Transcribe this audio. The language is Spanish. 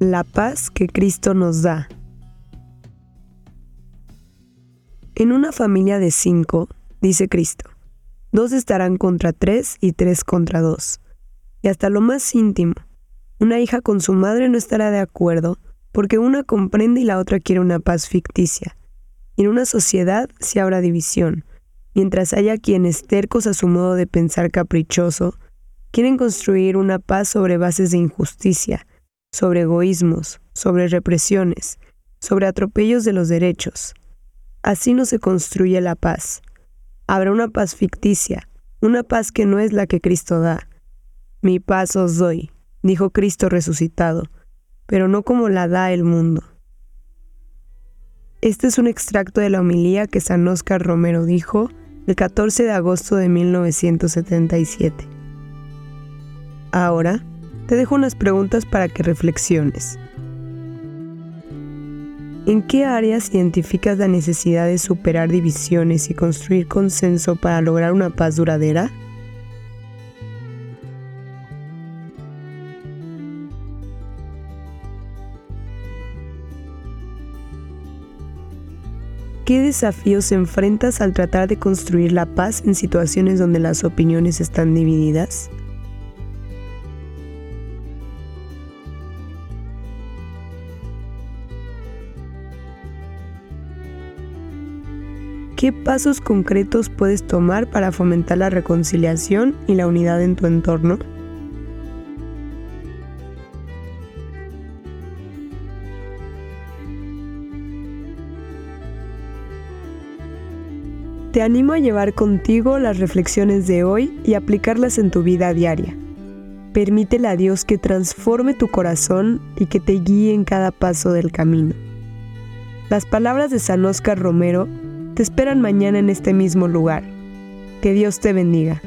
La paz que Cristo nos da. En una familia de cinco, dice Cristo, dos estarán contra tres y tres contra dos. Y hasta lo más íntimo, una hija con su madre no estará de acuerdo porque una comprende y la otra quiere una paz ficticia. Y en una sociedad se habrá división, mientras haya quienes tercos a su modo de pensar caprichoso, quieren construir una paz sobre bases de injusticia, sobre egoísmos, sobre represiones, sobre atropellos de los derechos. Así no se construye la paz. Habrá una paz ficticia, una paz que no es la que Cristo da. Mi paz os doy, dijo Cristo resucitado, pero no como la da el mundo. Este es un extracto de la homilía que San Óscar Romero dijo el 14 de agosto de 1977. Ahora, te dejo unas preguntas para que reflexiones. ¿En qué áreas identificas la necesidad de superar divisiones y construir consenso para lograr una paz duradera? ¿Qué desafíos enfrentas al tratar de construir la paz en situaciones donde las opiniones están divididas? ¿Qué pasos concretos puedes tomar para fomentar la reconciliación y la unidad en tu entorno? Te animo a llevar contigo las reflexiones de hoy y aplicarlas en tu vida diaria. Permítele a Dios que transforme tu corazón y que te guíe en cada paso del camino. Las palabras de San Óscar Romero te esperan mañana en este mismo lugar. Que Dios te bendiga.